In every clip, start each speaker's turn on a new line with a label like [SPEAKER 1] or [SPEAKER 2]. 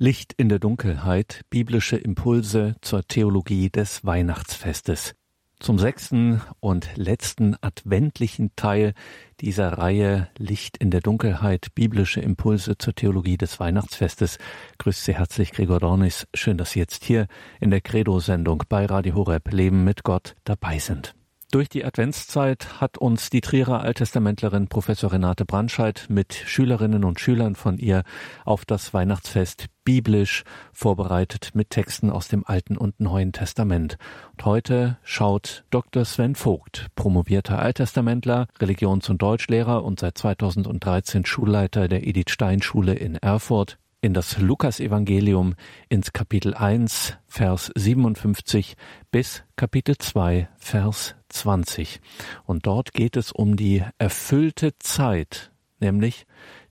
[SPEAKER 1] Licht in der Dunkelheit, biblische Impulse zur Theologie des Weihnachtsfestes. Zum sechsten und letzten adventlichen Teil dieser Reihe Licht in der Dunkelheit, biblische Impulse zur Theologie des Weihnachtsfestes. Grüßt Sie herzlich Gregor Dornis. Schön, dass Sie jetzt hier in der Credo-Sendung bei Radio Horeb Leben mit Gott dabei sind. Durch die Adventszeit hat uns die Trierer Alttestamentlerin Professor Renate Brandscheid mit Schülerinnen und Schülern von ihr auf das Weihnachtsfest biblisch vorbereitet mit Texten aus dem Alten und Neuen Testament. Und heute schaut Dr. Sven Vogt, promovierter Alttestamentler, Religions- und Deutschlehrer und seit 2013 Schulleiter der Edith Stein Schule in Erfurt, in das Lukasevangelium ins Kapitel 1, Vers 57 bis Kapitel 2, Vers 20. Und dort geht es um die erfüllte Zeit, nämlich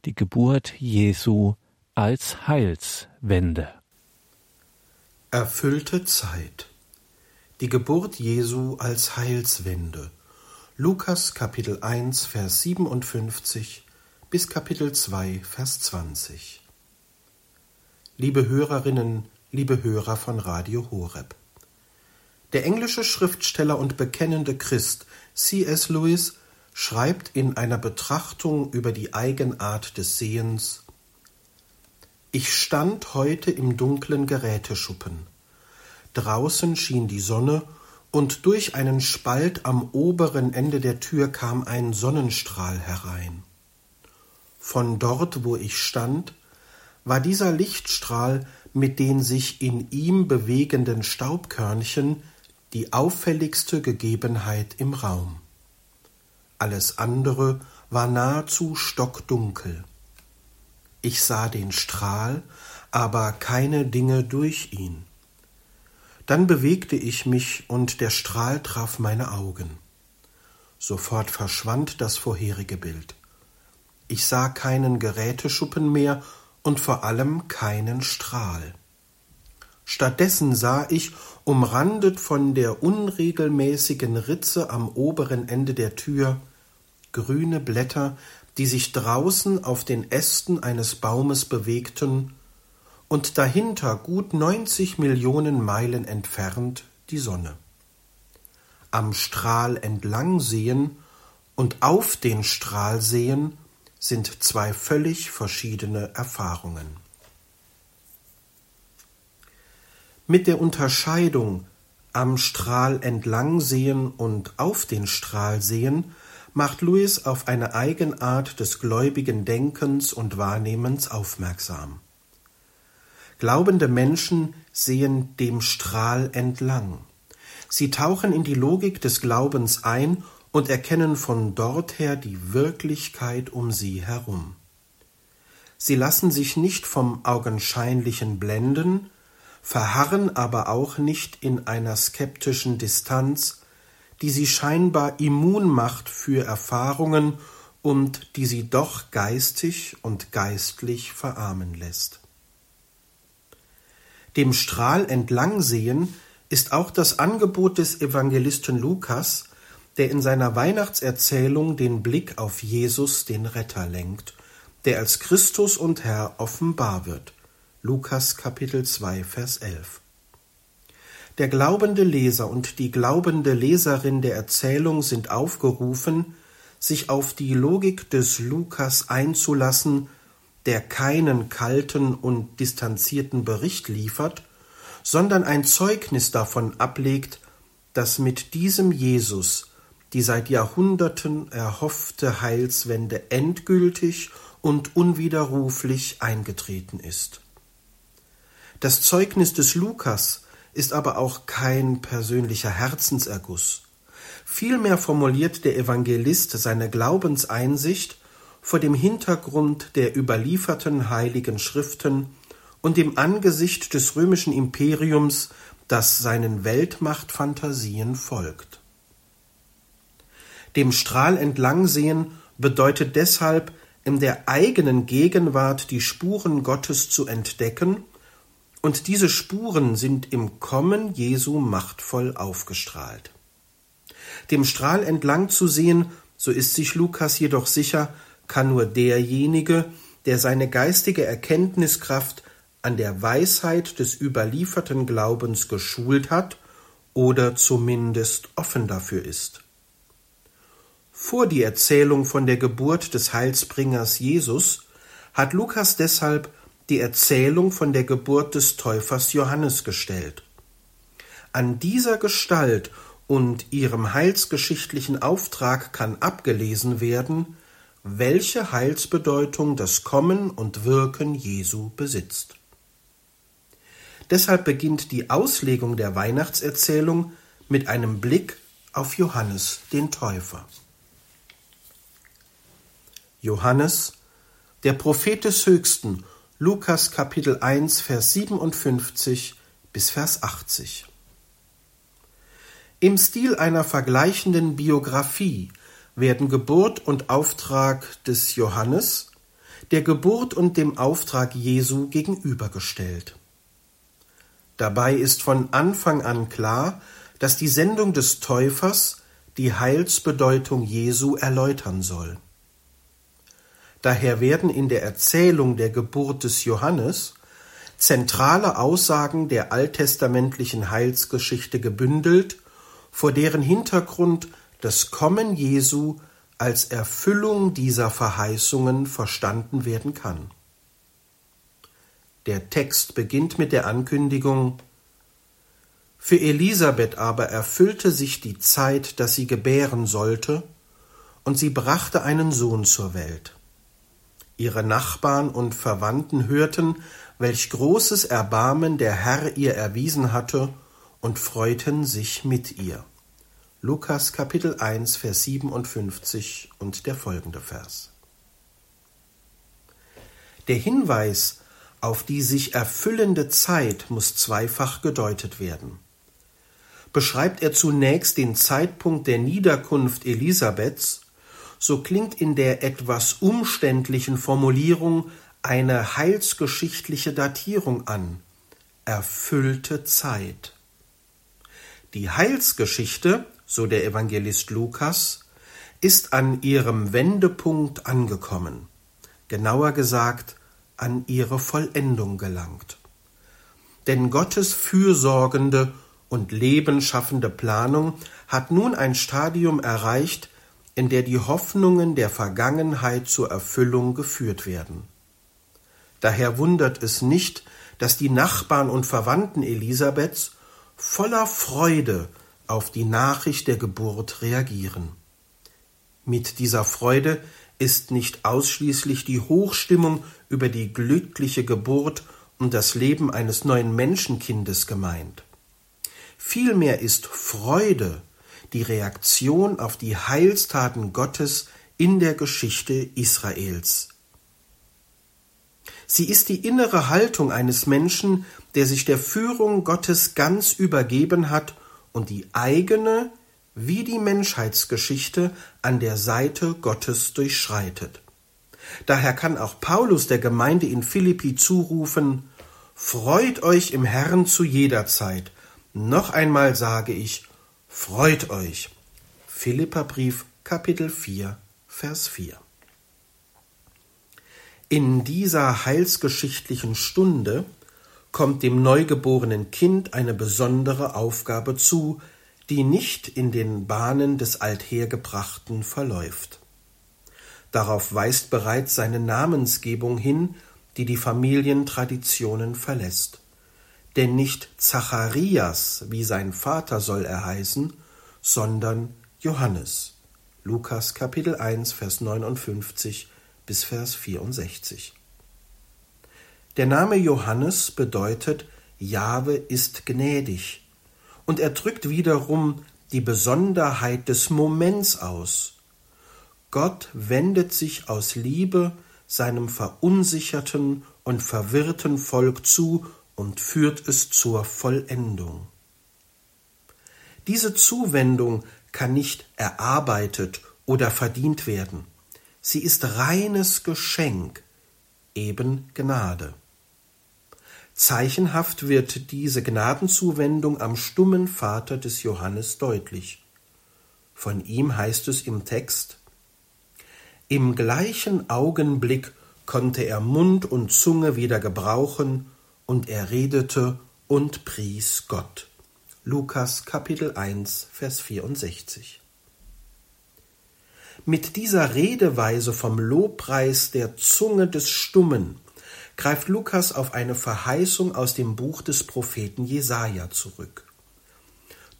[SPEAKER 1] die Geburt Jesu als Heilswende.
[SPEAKER 2] Erfüllte Zeit. Die Geburt Jesu als Heilswende. Lukas Kapitel 1, Vers 57 bis Kapitel 2, Vers 20 liebe Hörerinnen, liebe Hörer von Radio Horeb. Der englische Schriftsteller und bekennende Christ C.S. Lewis schreibt in einer Betrachtung über die Eigenart des Sehens Ich stand heute im dunklen Geräteschuppen. Draußen schien die Sonne, und durch einen Spalt am oberen Ende der Tür kam ein Sonnenstrahl herein. Von dort, wo ich stand, war dieser Lichtstrahl mit den sich in ihm bewegenden Staubkörnchen die auffälligste Gegebenheit im Raum. Alles andere war nahezu stockdunkel. Ich sah den Strahl, aber keine Dinge durch ihn. Dann bewegte ich mich und der Strahl traf meine Augen. Sofort verschwand das vorherige Bild. Ich sah keinen Geräteschuppen mehr und vor allem keinen Strahl. Stattdessen sah ich, umrandet von der unregelmäßigen Ritze am oberen Ende der Tür, grüne Blätter, die sich draußen auf den Ästen eines Baumes bewegten, und dahinter gut neunzig Millionen Meilen entfernt die Sonne. Am Strahl entlang sehen und auf den Strahl sehen sind zwei völlig verschiedene Erfahrungen. Mit der Unterscheidung am Strahl entlang sehen und auf den Strahl sehen macht Louis auf eine Eigenart des gläubigen Denkens und Wahrnehmens aufmerksam. Glaubende Menschen sehen dem Strahl entlang. Sie tauchen in die Logik des Glaubens ein und erkennen von dort her die Wirklichkeit um sie herum. Sie lassen sich nicht vom Augenscheinlichen blenden, verharren aber auch nicht in einer skeptischen Distanz, die sie scheinbar immun macht für Erfahrungen und die sie doch geistig und geistlich verarmen lässt. Dem Strahl entlang sehen ist auch das Angebot des Evangelisten Lukas, der in seiner Weihnachtserzählung den Blick auf Jesus, den Retter, lenkt, der als Christus und Herr offenbar wird. Lukas Kapitel 2, Vers 11. Der glaubende Leser und die glaubende Leserin der Erzählung sind aufgerufen, sich auf die Logik des Lukas einzulassen, der keinen kalten und distanzierten Bericht liefert, sondern ein Zeugnis davon ablegt, dass mit diesem Jesus die seit Jahrhunderten erhoffte Heilswende endgültig und unwiderruflich eingetreten ist. Das Zeugnis des Lukas ist aber auch kein persönlicher Herzenserguss. Vielmehr formuliert der Evangelist seine Glaubenseinsicht vor dem Hintergrund der überlieferten heiligen Schriften und im Angesicht des römischen Imperiums, das seinen Weltmachtfantasien folgt. Dem Strahl entlang sehen bedeutet deshalb, in der eigenen Gegenwart die Spuren Gottes zu entdecken, und diese Spuren sind im Kommen Jesu machtvoll aufgestrahlt. Dem Strahl entlang zu sehen, so ist sich Lukas jedoch sicher, kann nur derjenige, der seine geistige Erkenntniskraft an der Weisheit des überlieferten Glaubens geschult hat oder zumindest offen dafür ist. Vor die Erzählung von der Geburt des Heilsbringers Jesus hat Lukas deshalb die Erzählung von der Geburt des Täufers Johannes gestellt. An dieser Gestalt und ihrem heilsgeschichtlichen Auftrag kann abgelesen werden, welche Heilsbedeutung das Kommen und Wirken Jesu besitzt. Deshalb beginnt die Auslegung der Weihnachtserzählung mit einem Blick auf Johannes den Täufer. Johannes, der Prophet des Höchsten, Lukas Kapitel 1, Vers 57 bis Vers 80. Im Stil einer vergleichenden Biographie werden Geburt und Auftrag des Johannes der Geburt und dem Auftrag Jesu gegenübergestellt. Dabei ist von Anfang an klar, dass die Sendung des Täufers die Heilsbedeutung Jesu erläutern soll. Daher werden in der Erzählung der Geburt des Johannes zentrale Aussagen der alttestamentlichen Heilsgeschichte gebündelt, vor deren Hintergrund das Kommen Jesu als Erfüllung dieser Verheißungen verstanden werden kann. Der Text beginnt mit der Ankündigung Für Elisabeth aber erfüllte sich die Zeit, dass sie gebären sollte, und sie brachte einen Sohn zur Welt. Ihre Nachbarn und Verwandten hörten, welch großes Erbarmen der Herr ihr erwiesen hatte, und freuten sich mit ihr. Lukas Kapitel 1, Vers 57 und der folgende Vers. Der Hinweis auf die sich erfüllende Zeit muss zweifach gedeutet werden. Beschreibt er zunächst den Zeitpunkt der Niederkunft Elisabeths so klingt in der etwas umständlichen Formulierung eine heilsgeschichtliche Datierung an. Erfüllte Zeit. Die Heilsgeschichte, so der Evangelist Lukas, ist an ihrem Wendepunkt angekommen, genauer gesagt an ihre Vollendung gelangt. Denn Gottes fürsorgende und lebenschaffende Planung hat nun ein Stadium erreicht, in der die Hoffnungen der Vergangenheit zur Erfüllung geführt werden. Daher wundert es nicht, dass die Nachbarn und Verwandten Elisabeths voller Freude auf die Nachricht der Geburt reagieren. Mit dieser Freude ist nicht ausschließlich die Hochstimmung über die glückliche Geburt und das Leben eines neuen Menschenkindes gemeint. Vielmehr ist Freude die Reaktion auf die Heilstaten Gottes in der Geschichte Israels. Sie ist die innere Haltung eines Menschen, der sich der Führung Gottes ganz übergeben hat und die eigene wie die Menschheitsgeschichte an der Seite Gottes durchschreitet. Daher kann auch Paulus der Gemeinde in Philippi zurufen Freut euch im Herrn zu jeder Zeit. Noch einmal sage ich, Freut euch. Philipperbrief Kapitel 4 Vers 4 In dieser heilsgeschichtlichen Stunde kommt dem neugeborenen Kind eine besondere Aufgabe zu, die nicht in den Bahnen des Althergebrachten verläuft. Darauf weist bereits seine Namensgebung hin, die die Familientraditionen verlässt denn nicht Zacharias, wie sein Vater soll er heißen, sondern Johannes. Lukas Kapitel 1, Vers 59 bis Vers 64. Der Name Johannes bedeutet Jahwe ist gnädig und er drückt wiederum die Besonderheit des Moments aus. Gott wendet sich aus Liebe seinem verunsicherten und verwirrten Volk zu und führt es zur Vollendung. Diese Zuwendung kann nicht erarbeitet oder verdient werden. Sie ist reines Geschenk, eben Gnade. Zeichenhaft wird diese Gnadenzuwendung am stummen Vater des Johannes deutlich. Von ihm heißt es im Text Im gleichen Augenblick konnte er Mund und Zunge wieder gebrauchen und er redete und pries Gott. Lukas Kapitel 1, Vers 64. Mit dieser Redeweise vom Lobpreis der Zunge des Stummen greift Lukas auf eine Verheißung aus dem Buch des Propheten Jesaja zurück.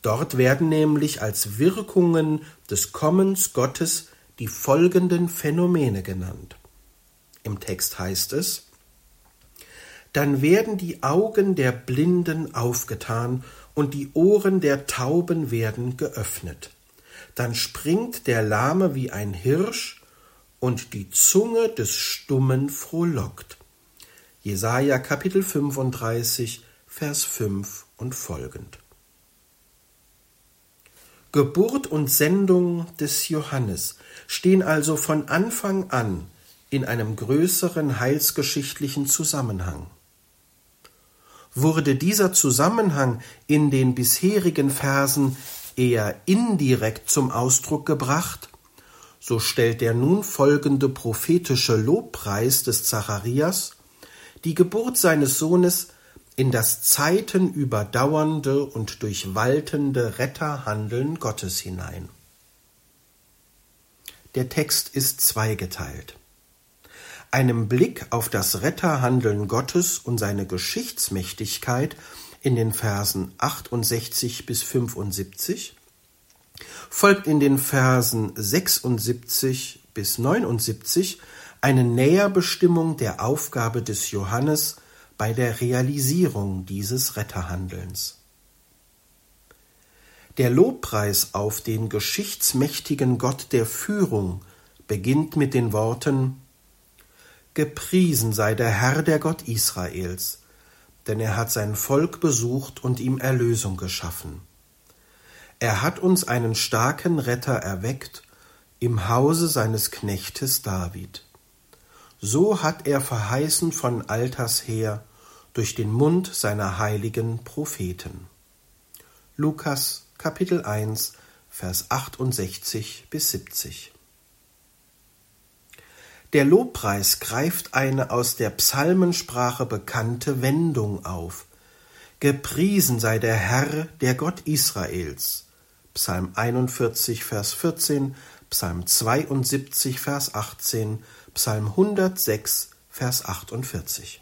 [SPEAKER 2] Dort werden nämlich als Wirkungen des Kommens Gottes die folgenden Phänomene genannt. Im Text heißt es, dann werden die Augen der Blinden aufgetan und die Ohren der Tauben werden geöffnet. Dann springt der Lahme wie ein Hirsch und die Zunge des Stummen frohlockt. Jesaja Kapitel 35, Vers 5 und folgend. Geburt und Sendung des Johannes stehen also von Anfang an in einem größeren heilsgeschichtlichen Zusammenhang wurde dieser Zusammenhang in den bisherigen Versen eher indirekt zum Ausdruck gebracht, so stellt der nun folgende prophetische Lobpreis des Zacharias die Geburt seines Sohnes in das zeitenüberdauernde und durchwaltende Retterhandeln Gottes hinein. Der Text ist zweigeteilt einem Blick auf das Retterhandeln Gottes und seine Geschichtsmächtigkeit in den Versen 68 bis 75 folgt in den Versen 76 bis 79 eine Näherbestimmung der Aufgabe des Johannes bei der Realisierung dieses Retterhandelns. Der Lobpreis auf den geschichtsmächtigen Gott der Führung beginnt mit den Worten Gepriesen sei der Herr, der Gott Israels, denn er hat sein Volk besucht und ihm Erlösung geschaffen. Er hat uns einen starken Retter erweckt im Hause seines Knechtes David. So hat er verheißen von alters her durch den Mund seiner heiligen Propheten. Lukas Kapitel 1 Vers 68 bis 70 der Lobpreis greift eine aus der Psalmensprache bekannte Wendung auf. Gepriesen sei der Herr, der Gott Israels. Psalm 41, Vers 14, Psalm 72, Vers 18, Psalm 106, Vers 48.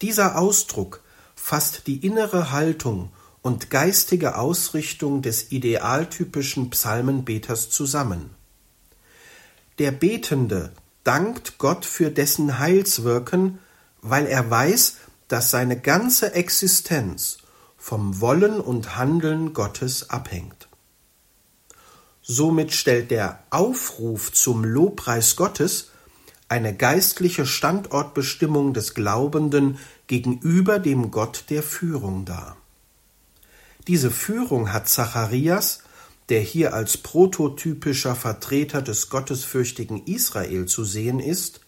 [SPEAKER 2] Dieser Ausdruck fasst die innere Haltung und geistige Ausrichtung des idealtypischen Psalmenbeters zusammen. Der Betende dankt Gott für dessen Heilswirken, weil er weiß, dass seine ganze Existenz vom Wollen und Handeln Gottes abhängt. Somit stellt der Aufruf zum Lobpreis Gottes eine geistliche Standortbestimmung des Glaubenden gegenüber dem Gott der Führung dar. Diese Führung hat Zacharias der hier als prototypischer Vertreter des gottesfürchtigen Israel zu sehen ist,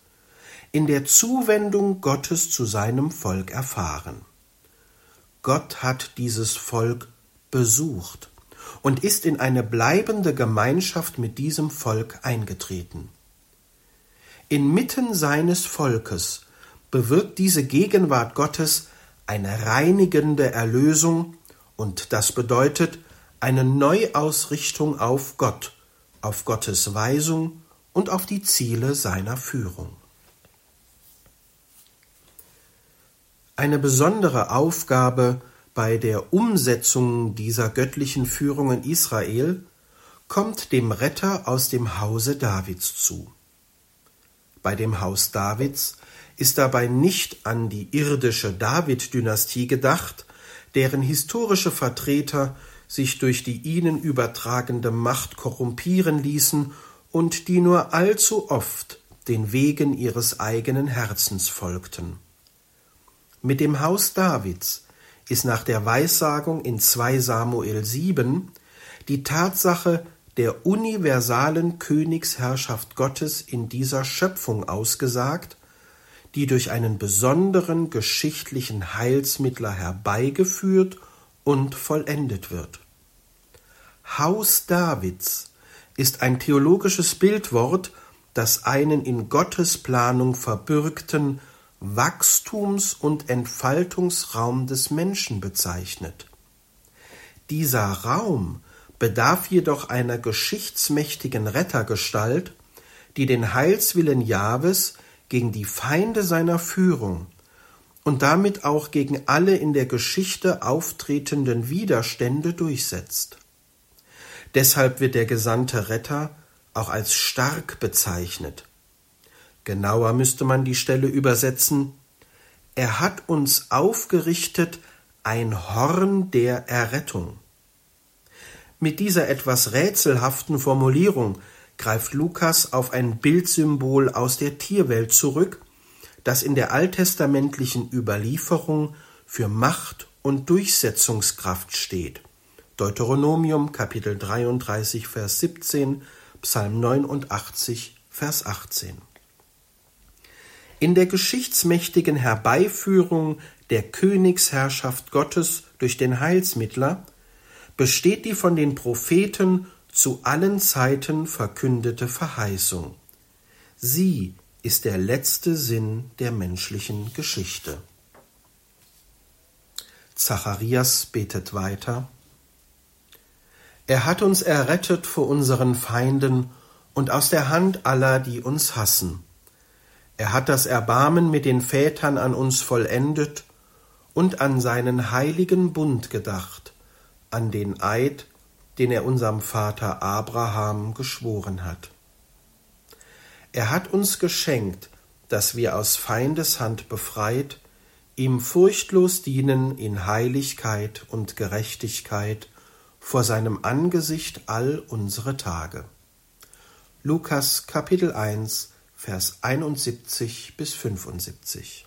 [SPEAKER 2] in der Zuwendung Gottes zu seinem Volk erfahren. Gott hat dieses Volk besucht und ist in eine bleibende Gemeinschaft mit diesem Volk eingetreten. Inmitten seines Volkes bewirkt diese Gegenwart Gottes eine reinigende Erlösung, und das bedeutet, eine Neuausrichtung auf Gott, auf Gottes Weisung und auf die Ziele seiner Führung. Eine besondere Aufgabe bei der Umsetzung dieser göttlichen Führung in Israel kommt dem Retter aus dem Hause Davids zu. Bei dem Haus Davids ist dabei nicht an die irdische David-Dynastie gedacht, deren historische Vertreter sich durch die ihnen übertragende Macht korrumpieren ließen und die nur allzu oft den Wegen ihres eigenen Herzens folgten. Mit dem Haus Davids ist nach der Weissagung in 2 Samuel 7 die Tatsache der universalen Königsherrschaft Gottes in dieser Schöpfung ausgesagt, die durch einen besonderen geschichtlichen Heilsmittler herbeigeführt und vollendet wird. Haus Davids ist ein theologisches Bildwort, das einen in Gottes Planung verbürgten, Wachstums- und Entfaltungsraum des Menschen bezeichnet. Dieser Raum bedarf jedoch einer geschichtsmächtigen Rettergestalt, die den Heilswillen Jahwes gegen die Feinde seiner Führung und damit auch gegen alle in der Geschichte auftretenden Widerstände durchsetzt. Deshalb wird der gesandte Retter auch als stark bezeichnet. Genauer müsste man die Stelle übersetzen Er hat uns aufgerichtet ein Horn der Errettung. Mit dieser etwas rätselhaften Formulierung greift Lukas auf ein Bildsymbol aus der Tierwelt zurück, das in der alttestamentlichen Überlieferung für Macht und Durchsetzungskraft steht. Deuteronomium Kapitel 33 Vers 17, Psalm 89 Vers 18. In der geschichtsmächtigen Herbeiführung der Königsherrschaft Gottes durch den Heilsmittler besteht die von den Propheten zu allen Zeiten verkündete Verheißung. Sie ist der letzte Sinn der menschlichen Geschichte. Zacharias betet weiter. Er hat uns errettet vor unseren Feinden und aus der Hand aller, die uns hassen. Er hat das Erbarmen mit den Vätern an uns vollendet und an seinen heiligen Bund gedacht, an den Eid, den er unserem Vater Abraham geschworen hat. Er hat uns geschenkt, dass wir aus Feindeshand befreit, ihm furchtlos dienen in Heiligkeit und Gerechtigkeit vor seinem Angesicht all unsere Tage. Lukas Kapitel 1 Vers 71 bis 75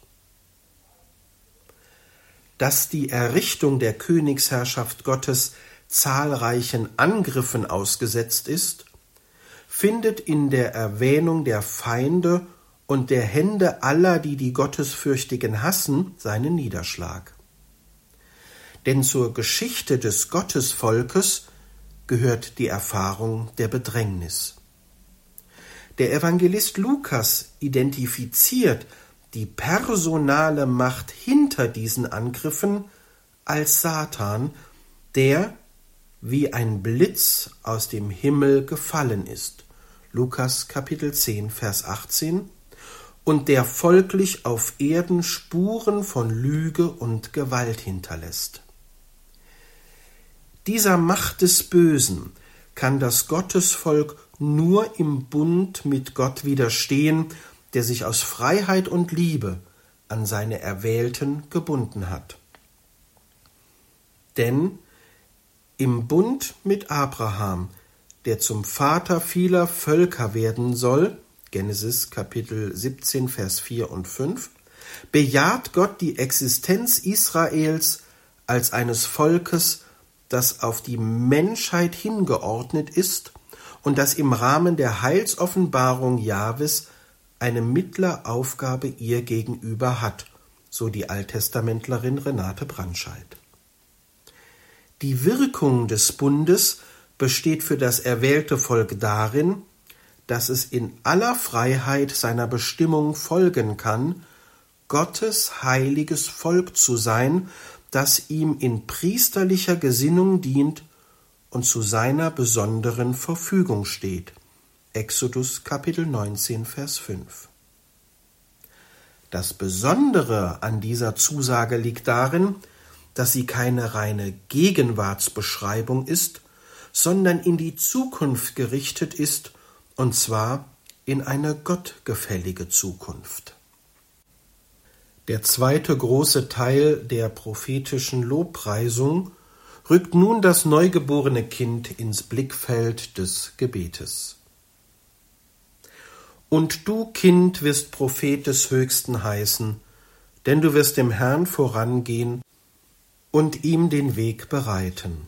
[SPEAKER 2] Dass die Errichtung der Königsherrschaft Gottes zahlreichen Angriffen ausgesetzt ist, findet in der Erwähnung der Feinde und der Hände aller, die die Gottesfürchtigen hassen, seinen Niederschlag. Denn zur Geschichte des Gottesvolkes gehört die Erfahrung der Bedrängnis. Der Evangelist Lukas identifiziert die personale Macht hinter diesen Angriffen als Satan, der wie ein Blitz aus dem Himmel gefallen ist. Lukas Kapitel 10, Vers 18 und der folglich auf Erden Spuren von Lüge und Gewalt hinterlässt. Dieser Macht des Bösen kann das Gottesvolk nur im Bund mit Gott widerstehen, der sich aus Freiheit und Liebe an seine Erwählten gebunden hat. Denn im Bund mit Abraham, der zum Vater vieler Völker werden soll, Genesis Kapitel 17, Vers 4 und 5, bejaht Gott die Existenz Israels als eines Volkes, das auf die Menschheit hingeordnet ist und das im Rahmen der Heilsoffenbarung Jahwes eine Mittleraufgabe ihr gegenüber hat, so die Alttestamentlerin Renate Brandscheid. Die Wirkung des Bundes besteht für das erwählte Volk darin, dass es in aller Freiheit seiner Bestimmung folgen kann, Gottes heiliges Volk zu sein, das ihm in priesterlicher Gesinnung dient und zu seiner besonderen Verfügung steht. Exodus Kapitel 19 Vers 5. Das Besondere an dieser Zusage liegt darin, dass sie keine reine Gegenwartsbeschreibung ist, sondern in die Zukunft gerichtet ist, und zwar in eine gottgefällige Zukunft. Der zweite große Teil der prophetischen Lobpreisung rückt nun das neugeborene Kind ins Blickfeld des Gebetes. Und du, Kind, wirst Prophet des Höchsten heißen, denn du wirst dem Herrn vorangehen und ihm den Weg bereiten.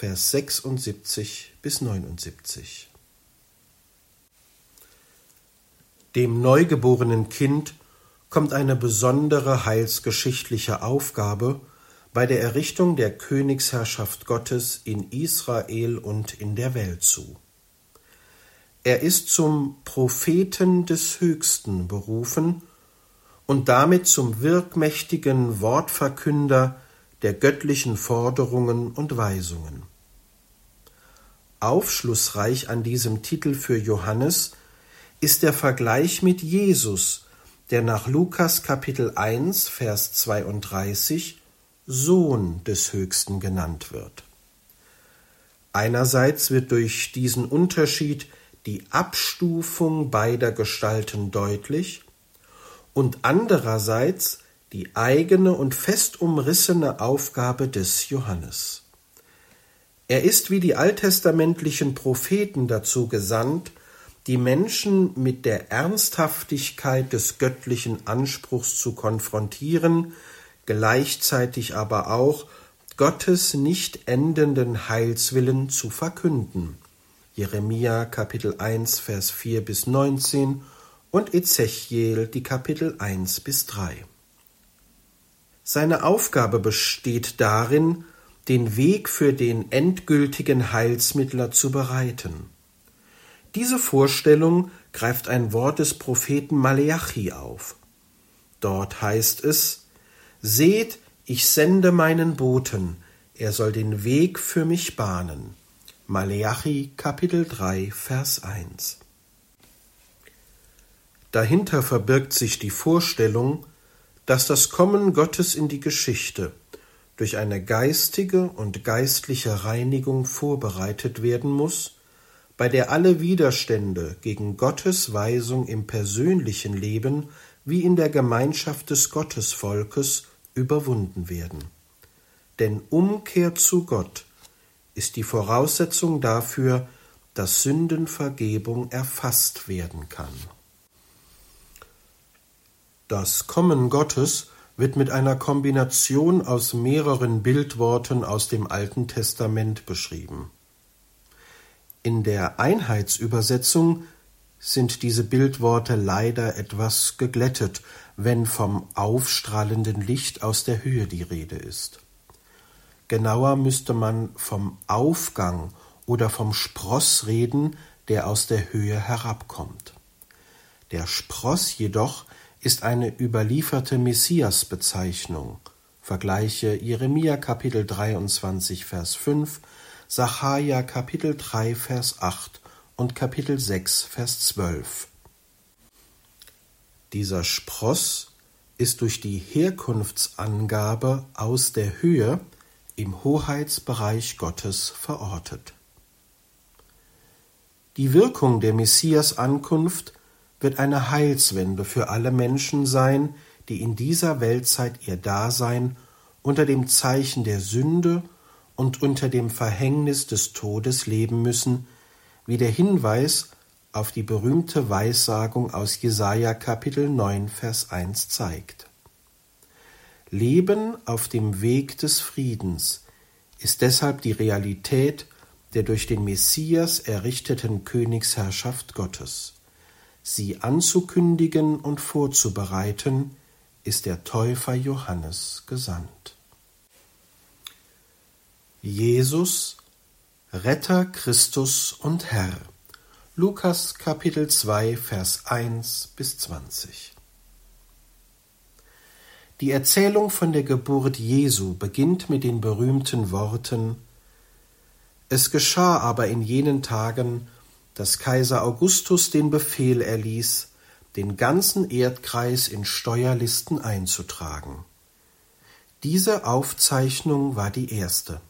[SPEAKER 2] Vers 76 bis 79 Dem neugeborenen Kind kommt eine besondere heilsgeschichtliche Aufgabe bei der Errichtung der Königsherrschaft Gottes in Israel und in der Welt zu. Er ist zum Propheten des Höchsten berufen und damit zum wirkmächtigen Wortverkünder der göttlichen Forderungen und Weisungen. Aufschlussreich an diesem Titel für Johannes ist der Vergleich mit Jesus, der nach Lukas Kapitel 1 Vers 32 Sohn des Höchsten genannt wird. Einerseits wird durch diesen Unterschied die Abstufung beider Gestalten deutlich und andererseits die eigene und fest umrissene Aufgabe des Johannes. Er ist wie die alttestamentlichen Propheten dazu gesandt, die Menschen mit der Ernsthaftigkeit des göttlichen Anspruchs zu konfrontieren, gleichzeitig aber auch Gottes nicht endenden Heilswillen zu verkünden. Jeremia Kapitel 1 Vers 4 bis 19 und Ezechiel die Kapitel 1 bis 3. Seine Aufgabe besteht darin, den Weg für den endgültigen Heilsmittler zu bereiten. Diese Vorstellung greift ein Wort des Propheten Maleachi auf. Dort heißt es Seht, ich sende meinen Boten, er soll den Weg für mich bahnen. Maleachi Kapitel 3 Vers 1 Dahinter verbirgt sich die Vorstellung, dass das Kommen Gottes in die Geschichte durch eine geistige und geistliche Reinigung vorbereitet werden muss, bei der alle Widerstände gegen Gottes Weisung im persönlichen Leben wie in der Gemeinschaft des Gottesvolkes überwunden werden. Denn Umkehr zu Gott ist die Voraussetzung dafür, dass Sündenvergebung erfasst werden kann. Das Kommen Gottes wird mit einer Kombination aus mehreren Bildworten aus dem Alten Testament beschrieben. In der Einheitsübersetzung sind diese Bildworte leider etwas geglättet, wenn vom aufstrahlenden Licht aus der Höhe die Rede ist. Genauer müsste man vom Aufgang oder vom Spross reden, der aus der Höhe herabkommt. Der Spross jedoch ist eine überlieferte Messias-Bezeichnung. Vergleiche Jeremia Kapitel 23 Vers 5 Sacharja Kapitel 3 Vers 8 und Kapitel 6 Vers 12. Dieser Spross ist durch die Herkunftsangabe aus der Höhe im Hoheitsbereich Gottes verortet. Die Wirkung der Messias-Ankunft wird eine Heilswende für alle Menschen sein, die in dieser Weltzeit ihr Dasein unter dem Zeichen der Sünde und unter dem Verhängnis des Todes leben müssen, wie der Hinweis auf die berühmte Weissagung aus Jesaja Kapitel 9, Vers 1 zeigt. Leben auf dem Weg des Friedens ist deshalb die Realität der durch den Messias errichteten Königsherrschaft Gottes. Sie anzukündigen und vorzubereiten, ist der Täufer Johannes gesandt. Jesus, Retter Christus und Herr. Lukas Kapitel 2, Vers 1 bis 20. Die Erzählung von der Geburt Jesu beginnt mit den berühmten Worten Es geschah aber in jenen Tagen, dass Kaiser Augustus den Befehl erließ, den ganzen Erdkreis in Steuerlisten einzutragen. Diese Aufzeichnung war die erste.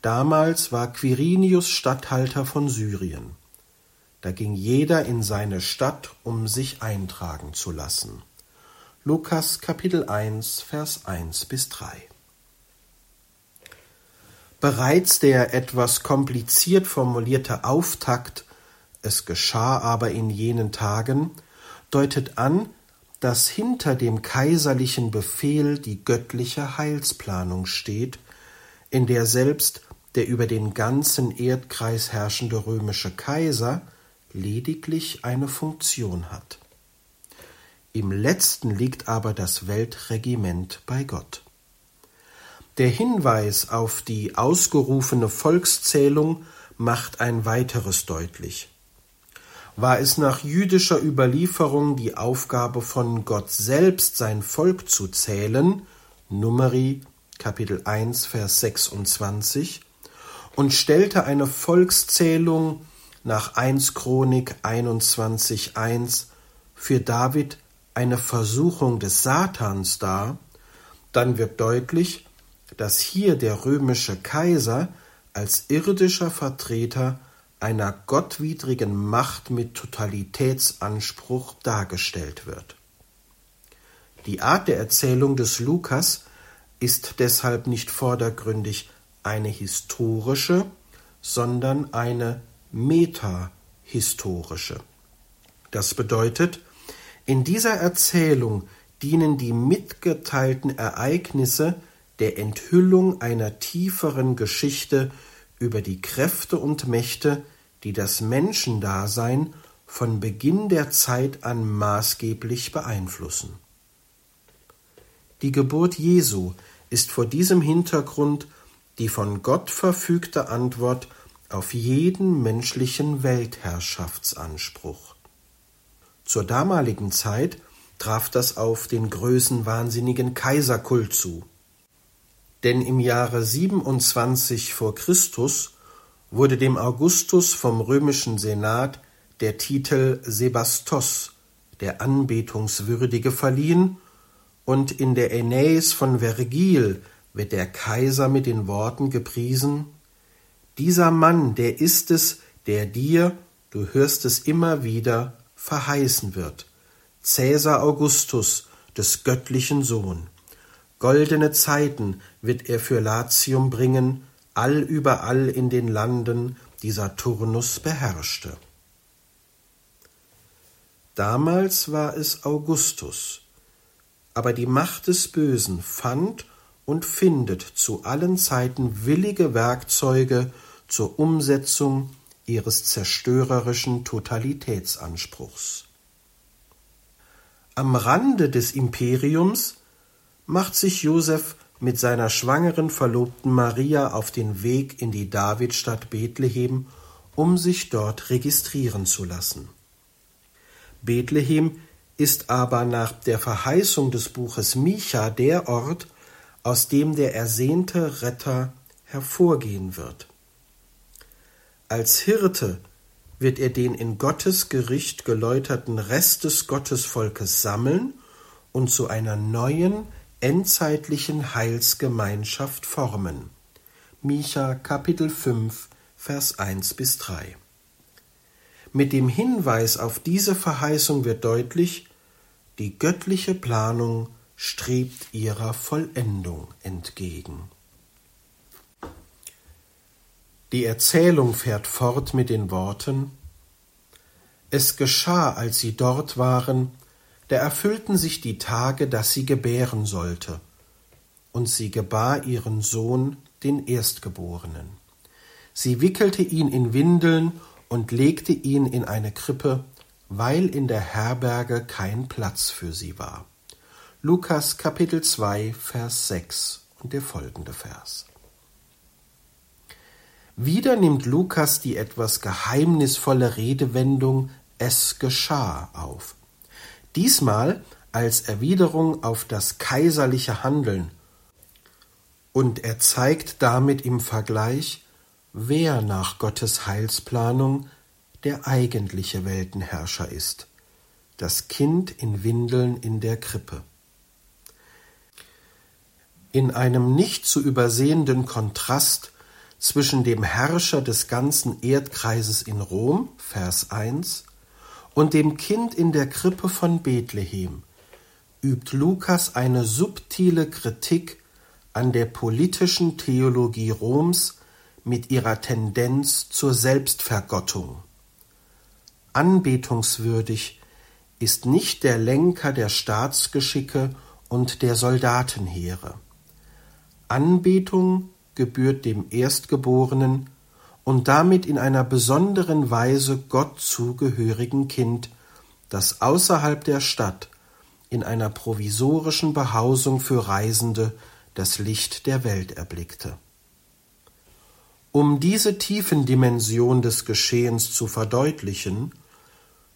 [SPEAKER 2] Damals war Quirinius Statthalter von Syrien. Da ging jeder in seine Stadt, um sich eintragen zu lassen. Lukas Kapitel 1, Vers 1 bis 3. Bereits der etwas kompliziert formulierte Auftakt Es geschah aber in jenen Tagen deutet an, dass hinter dem kaiserlichen Befehl die göttliche Heilsplanung steht, in der selbst der über den ganzen Erdkreis herrschende römische Kaiser lediglich eine Funktion hat. Im letzten liegt aber das Weltregiment bei Gott. Der Hinweis auf die ausgerufene Volkszählung macht ein weiteres deutlich. War es nach jüdischer Überlieferung die Aufgabe von Gott selbst, sein Volk zu zählen, Numeri Kapitel 1, Vers 26, und stellte eine Volkszählung nach 1 Chronik 21, 1 für David eine Versuchung des Satans dar, dann wird deutlich, dass hier der römische Kaiser als irdischer Vertreter einer gottwidrigen Macht mit Totalitätsanspruch dargestellt wird. Die Art der Erzählung des Lukas ist deshalb nicht vordergründig eine historische, sondern eine metahistorische. Das bedeutet, in dieser Erzählung dienen die mitgeteilten Ereignisse der Enthüllung einer tieferen Geschichte über die Kräfte und Mächte, die das Menschendasein von Beginn der Zeit an maßgeblich beeinflussen. Die Geburt Jesu ist vor diesem Hintergrund die von Gott verfügte Antwort auf jeden menschlichen Weltherrschaftsanspruch. Zur damaligen Zeit traf das auf den größenwahnsinnigen Kaiserkult zu. Denn im Jahre 27 vor Christus wurde dem Augustus vom römischen Senat der Titel Sebastos, der Anbetungswürdige, verliehen, und in der Aeneis von Vergil wird der Kaiser mit den Worten gepriesen Dieser Mann, der ist es, der dir, du hörst es immer wieder, verheißen wird, Cäsar Augustus, des göttlichen Sohn. Goldene Zeiten wird er für Latium bringen, allüberall in den Landen, die Saturnus beherrschte. Damals war es Augustus, aber die Macht des Bösen fand und findet zu allen Zeiten willige Werkzeuge zur Umsetzung ihres zerstörerischen Totalitätsanspruchs. Am Rande des Imperiums macht sich Josef mit seiner schwangeren Verlobten Maria auf den Weg in die Davidstadt Bethlehem, um sich dort registrieren zu lassen. Bethlehem ist aber nach der Verheißung des Buches Micha der Ort, aus dem der ersehnte Retter hervorgehen wird. Als Hirte wird er den in Gottes Gericht geläuterten Rest des Gottesvolkes sammeln und zu einer neuen, endzeitlichen Heilsgemeinschaft formen. Micha Kapitel 5 Vers 1 bis 3. Mit dem Hinweis auf diese Verheißung wird deutlich, die göttliche Planung strebt ihrer Vollendung entgegen. Die Erzählung fährt fort mit den Worten Es geschah, als sie dort waren, da erfüllten sich die Tage, dass sie gebären sollte, und sie gebar ihren Sohn, den Erstgeborenen. Sie wickelte ihn in Windeln und legte ihn in eine Krippe, weil in der Herberge kein Platz für sie war. Lukas Kapitel 2, Vers 6 und der folgende Vers. Wieder nimmt Lukas die etwas geheimnisvolle Redewendung es geschah auf. Diesmal als Erwiderung auf das kaiserliche Handeln. Und er zeigt damit im Vergleich, wer nach Gottes Heilsplanung der eigentliche Weltenherrscher ist. Das Kind in Windeln in der Krippe. In einem nicht zu übersehenden Kontrast zwischen dem Herrscher des ganzen Erdkreises in Rom, Vers 1, und dem Kind in der Krippe von Bethlehem, übt Lukas eine subtile Kritik an der politischen Theologie Roms mit ihrer Tendenz zur Selbstvergottung. Anbetungswürdig ist nicht der Lenker der Staatsgeschicke und der Soldatenheere. Anbetung gebührt dem Erstgeborenen und damit in einer besonderen Weise Gott zugehörigen Kind, das außerhalb der Stadt in einer provisorischen Behausung für Reisende das Licht der Welt erblickte. Um diese Tiefendimension des Geschehens zu verdeutlichen,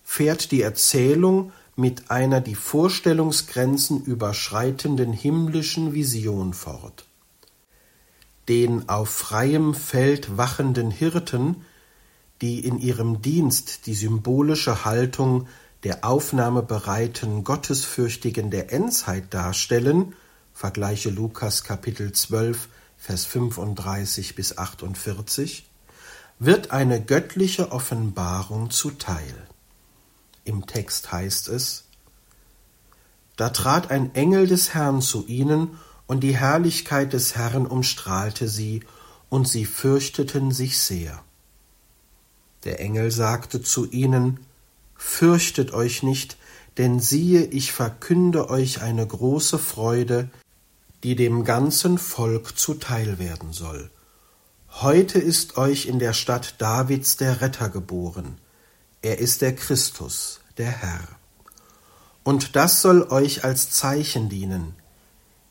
[SPEAKER 2] fährt die Erzählung mit einer die Vorstellungsgrenzen überschreitenden himmlischen Vision fort. Den auf freiem Feld wachenden Hirten, die in ihrem Dienst die symbolische Haltung der aufnahmebereiten Gottesfürchtigen der Endzeit darstellen, vergleiche Lukas Kapitel 12, Vers 35 bis 48, wird eine göttliche Offenbarung zuteil. Im Text heißt es, Da trat ein Engel des Herrn zu ihnen, und die Herrlichkeit des Herrn umstrahlte sie, und sie fürchteten sich sehr. Der Engel sagte zu ihnen, Fürchtet euch nicht, denn siehe, ich verkünde euch eine große Freude, die dem ganzen Volk zuteil werden soll. Heute ist euch in der Stadt Davids der Retter geboren. Er ist der Christus, der Herr. Und das soll euch als Zeichen dienen.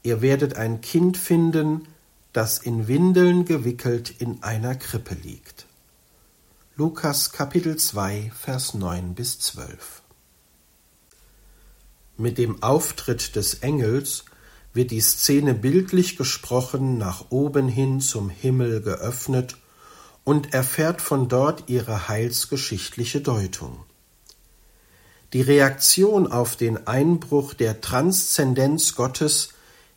[SPEAKER 2] Ihr werdet ein Kind finden, das in Windeln gewickelt in einer Krippe liegt. Lukas Kapitel 2, Vers 9 bis 12. Mit dem Auftritt des Engels wird die Szene bildlich gesprochen nach oben hin zum Himmel geöffnet und erfährt von dort ihre heilsgeschichtliche Deutung. Die Reaktion auf den Einbruch der Transzendenz Gottes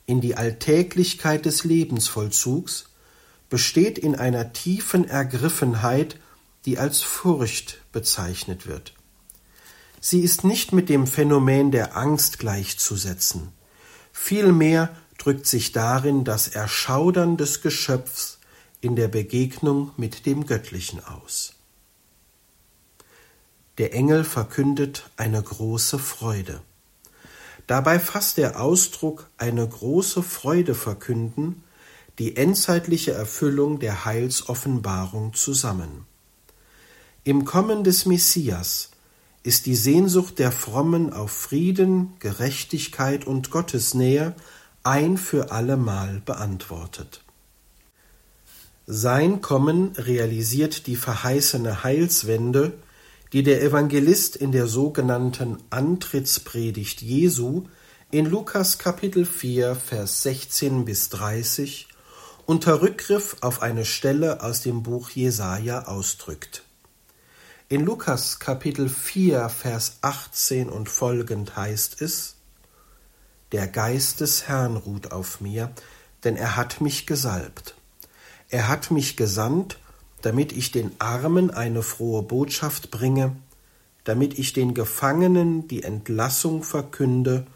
[SPEAKER 2] in die Alltäglichkeit des Lebensvollzugs besteht in einer tiefen Ergriffenheit, die als Furcht bezeichnet wird. Sie ist nicht mit dem Phänomen der Angst gleichzusetzen. Vielmehr drückt sich darin das Erschaudern des Geschöpfs in der Begegnung mit dem Göttlichen aus. Der Engel verkündet eine große Freude. Dabei fasst der Ausdruck eine große Freude verkünden die endzeitliche Erfüllung der Heilsoffenbarung zusammen. Im Kommen des Messias ist die Sehnsucht der Frommen auf Frieden, Gerechtigkeit und Gottesnähe ein für allemal beantwortet. Sein Kommen realisiert die verheißene Heilswende, die der Evangelist in der sogenannten Antrittspredigt Jesu in Lukas Kapitel 4 Vers 16 bis 30 unter Rückgriff auf eine Stelle aus dem Buch Jesaja ausdrückt. In Lukas Kapitel 4, Vers 18 und folgend heißt es, Der Geist des Herrn ruht auf mir, denn er hat mich gesalbt. Er hat mich gesandt, damit ich den Armen eine frohe Botschaft bringe, damit ich den Gefangenen die Entlassung verkünde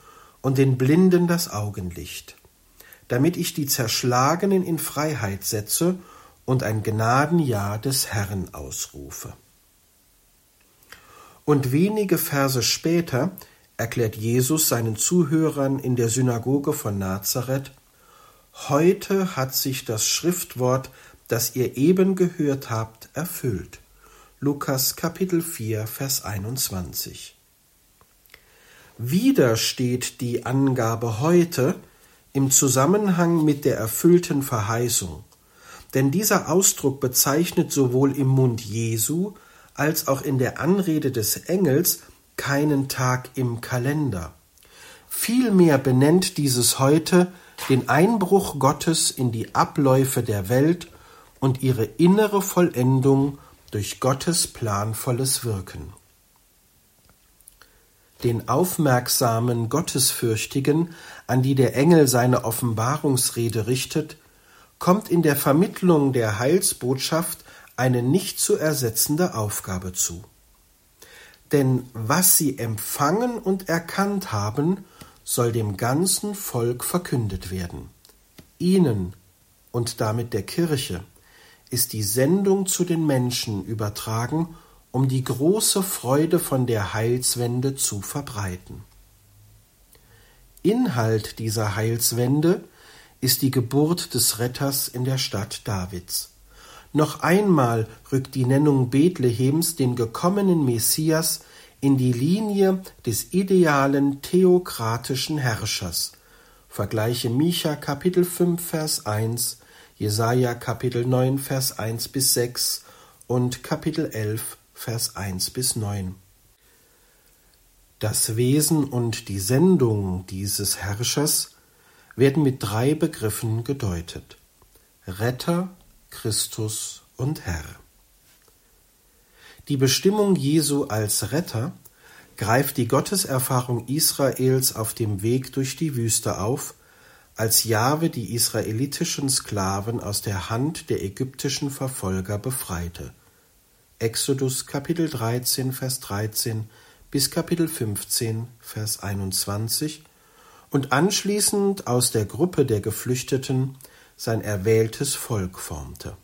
[SPEAKER 2] und den Blinden das Augenlicht, damit ich die Zerschlagenen in Freiheit setze und ein Gnadenjahr des Herrn ausrufe. Und wenige Verse später erklärt Jesus seinen Zuhörern in der Synagoge von Nazareth, Heute hat sich das Schriftwort, das ihr eben gehört habt, erfüllt. Lukas Kapitel 4, Vers 21. Wieder steht die Angabe heute im Zusammenhang mit der erfüllten Verheißung, denn dieser Ausdruck bezeichnet sowohl im Mund Jesu als auch in der Anrede des Engels keinen Tag im Kalender. Vielmehr benennt dieses heute den Einbruch Gottes in die Abläufe der Welt und ihre innere Vollendung durch Gottes planvolles Wirken. Den aufmerksamen Gottesfürchtigen, an die der Engel seine Offenbarungsrede richtet, kommt in der Vermittlung der Heilsbotschaft eine nicht zu ersetzende Aufgabe zu. Denn was sie empfangen und erkannt haben, soll dem ganzen Volk verkündet werden. Ihnen und damit der Kirche ist die Sendung zu den Menschen übertragen um die große Freude von der Heilswende zu verbreiten. Inhalt dieser Heilswende ist die Geburt des Retters in der Stadt Davids. Noch einmal rückt die Nennung Bethlehems den gekommenen Messias in die Linie des idealen theokratischen Herrschers. Vergleiche Micha Kapitel 5 Vers 1, Jesaja Kapitel 9 Vers 1 bis 6 und Kapitel 11 Vers 1 bis 9. Das Wesen und die Sendung dieses Herrschers werden mit drei Begriffen gedeutet Retter, Christus und Herr. Die Bestimmung Jesu als Retter greift die Gotteserfahrung Israels auf dem Weg durch die Wüste auf, als Jahwe die israelitischen Sklaven aus der Hand der ägyptischen Verfolger befreite. Exodus Kapitel 13, Vers 13 bis Kapitel 15, Vers 21 und anschließend aus der Gruppe der Geflüchteten sein erwähltes Volk formte.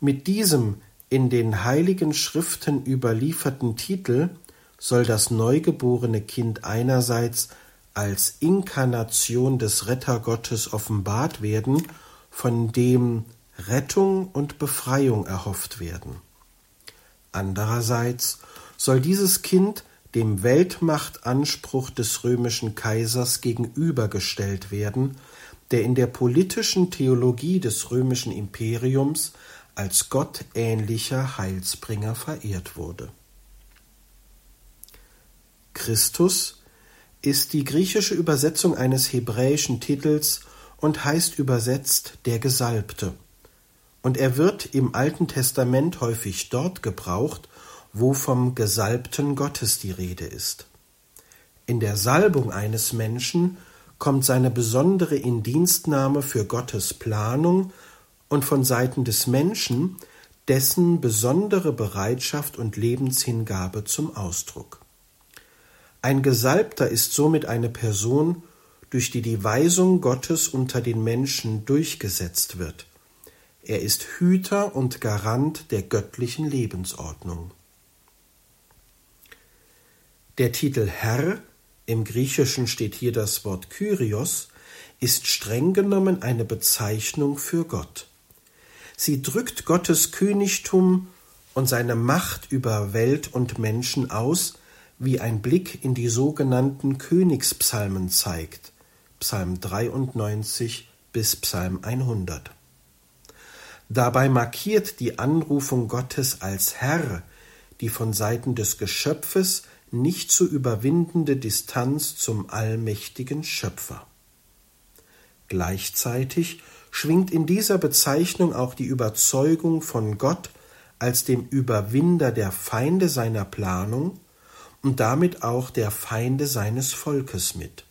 [SPEAKER 2] Mit diesem in den heiligen Schriften überlieferten Titel soll das neugeborene Kind einerseits als Inkarnation des Rettergottes offenbart werden, von dem Rettung und Befreiung erhofft werden. Andererseits soll dieses Kind dem Weltmachtanspruch des römischen Kaisers gegenübergestellt werden, der in der politischen Theologie des römischen Imperiums als gottähnlicher Heilsbringer verehrt wurde. Christus ist die griechische Übersetzung eines hebräischen Titels und heißt übersetzt der Gesalbte. Und er wird im Alten Testament häufig dort gebraucht, wo vom gesalbten Gottes die Rede ist. In der Salbung eines Menschen kommt seine besondere Indienstnahme für Gottes Planung und von Seiten des Menschen dessen besondere Bereitschaft und Lebenshingabe zum Ausdruck. Ein Gesalbter ist somit eine Person, durch die die Weisung Gottes unter den Menschen durchgesetzt wird. Er ist Hüter und Garant der göttlichen Lebensordnung. Der Titel Herr, im Griechischen steht hier das Wort Kyrios, ist streng genommen eine Bezeichnung für Gott. Sie drückt Gottes Königtum und seine Macht über Welt und Menschen aus, wie ein Blick in die sogenannten Königspsalmen zeigt, Psalm 93 bis Psalm 100. Dabei markiert die Anrufung Gottes als Herr die von Seiten des Geschöpfes nicht zu überwindende Distanz zum allmächtigen Schöpfer. Gleichzeitig schwingt in dieser Bezeichnung auch die Überzeugung von Gott als dem Überwinder der Feinde seiner Planung und damit auch der Feinde seines Volkes mit.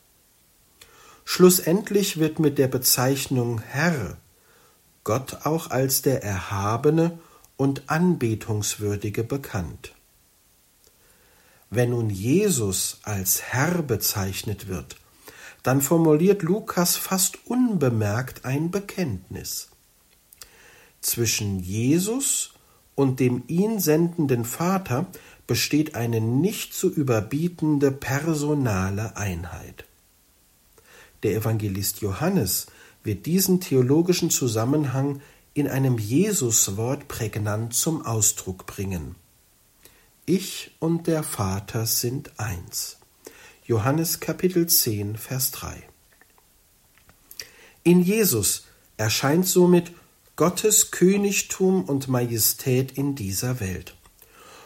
[SPEAKER 2] Schlussendlich wird mit der Bezeichnung Herr Gott auch als der Erhabene und Anbetungswürdige bekannt. Wenn nun Jesus als Herr bezeichnet wird, dann formuliert Lukas fast unbemerkt ein Bekenntnis. Zwischen Jesus und dem ihn sendenden Vater besteht eine nicht zu überbietende personale Einheit. Der Evangelist Johannes wird diesen theologischen Zusammenhang in einem Jesuswort prägnant zum Ausdruck bringen. Ich und der Vater sind eins. Johannes Kapitel 10, Vers 3. In Jesus erscheint somit Gottes Königtum und Majestät in dieser Welt.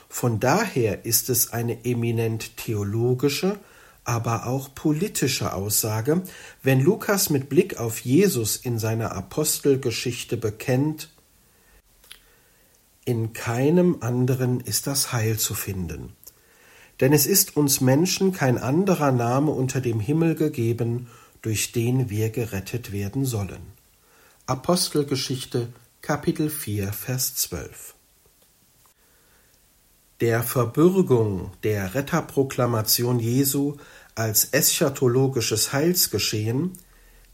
[SPEAKER 2] Von daher ist es eine eminent theologische, aber auch politische Aussage, wenn Lukas mit Blick auf Jesus in seiner Apostelgeschichte bekennt, in keinem anderen ist das Heil zu finden. Denn es ist uns Menschen kein anderer Name unter dem Himmel gegeben, durch den wir gerettet werden sollen. Apostelgeschichte Kapitel 4 Vers 12 Der Verbürgung der Retterproklamation Jesu als eschatologisches Heilsgeschehen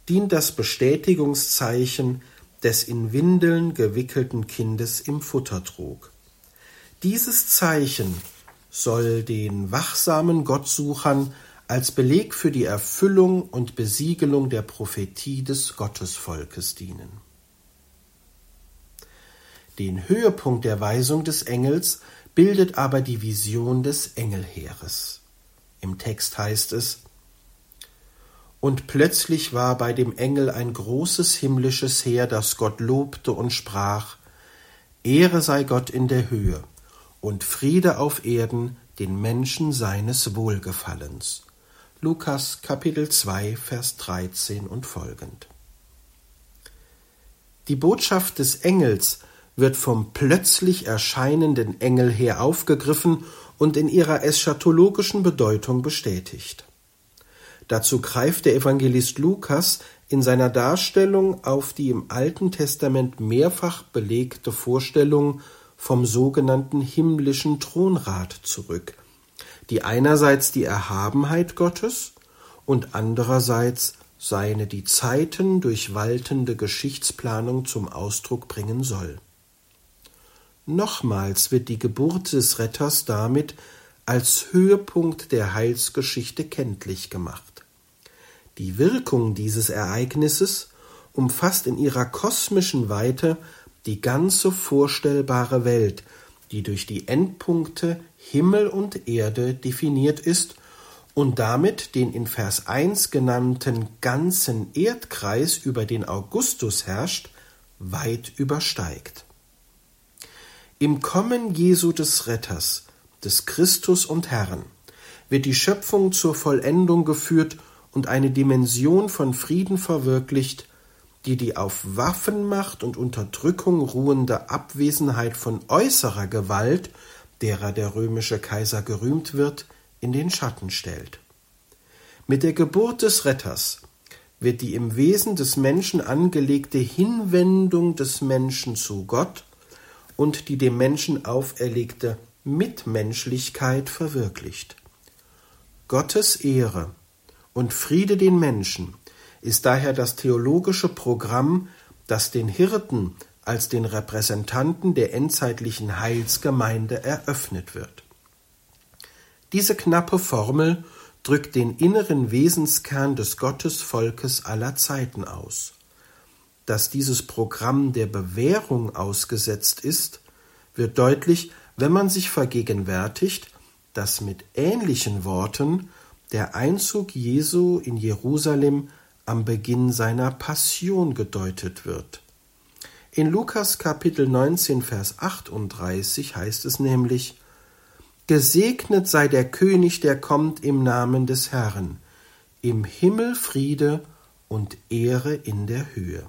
[SPEAKER 2] dient das Bestätigungszeichen des in Windeln gewickelten Kindes im Futtertrog. Dieses Zeichen soll den wachsamen Gottsuchern als Beleg für die Erfüllung und Besiegelung der Prophetie des Gottesvolkes dienen. Den Höhepunkt der Weisung des Engels bildet aber die Vision des Engelheeres. Im Text heißt es Und plötzlich war bei dem Engel ein großes himmlisches Heer, das Gott lobte und sprach Ehre sei Gott in der Höhe und Friede auf Erden den Menschen seines Wohlgefallens. Lukas Kapitel 2 Vers 13 und folgend. Die Botschaft des Engels wird vom plötzlich erscheinenden Engel her aufgegriffen und in ihrer eschatologischen Bedeutung bestätigt. Dazu greift der Evangelist Lukas in seiner Darstellung auf die im Alten Testament mehrfach belegte Vorstellung vom sogenannten himmlischen Thronrat zurück, die einerseits die Erhabenheit Gottes und andererseits seine die Zeiten durchwaltende Geschichtsplanung zum Ausdruck bringen soll. Nochmals wird die Geburt des Retters damit als Höhepunkt der Heilsgeschichte kenntlich gemacht. Die Wirkung dieses Ereignisses umfasst in ihrer kosmischen Weite die ganze vorstellbare Welt, die durch die Endpunkte Himmel und Erde definiert ist und damit den in Vers 1 genannten ganzen Erdkreis, über den Augustus herrscht, weit übersteigt. Im Kommen Jesu des Retters, des Christus und Herrn, wird die Schöpfung zur Vollendung geführt und eine Dimension von Frieden verwirklicht, die die auf Waffenmacht und Unterdrückung ruhende Abwesenheit von äußerer Gewalt, derer der römische Kaiser gerühmt wird, in den Schatten stellt. Mit der Geburt des Retters wird die im Wesen des Menschen angelegte Hinwendung des Menschen zu Gott und die dem Menschen auferlegte Mitmenschlichkeit verwirklicht. Gottes Ehre und Friede den Menschen ist daher das theologische Programm, das den Hirten als den Repräsentanten der endzeitlichen Heilsgemeinde eröffnet wird. Diese knappe Formel drückt den inneren Wesenskern des Gottesvolkes aller Zeiten aus dass dieses Programm der Bewährung ausgesetzt ist, wird deutlich, wenn man sich vergegenwärtigt, dass mit ähnlichen Worten der Einzug Jesu in Jerusalem am Beginn seiner Passion gedeutet wird. In Lukas Kapitel 19 Vers 38 heißt es nämlich Gesegnet sei der König, der kommt im Namen des Herrn, im Himmel Friede und Ehre in der Höhe.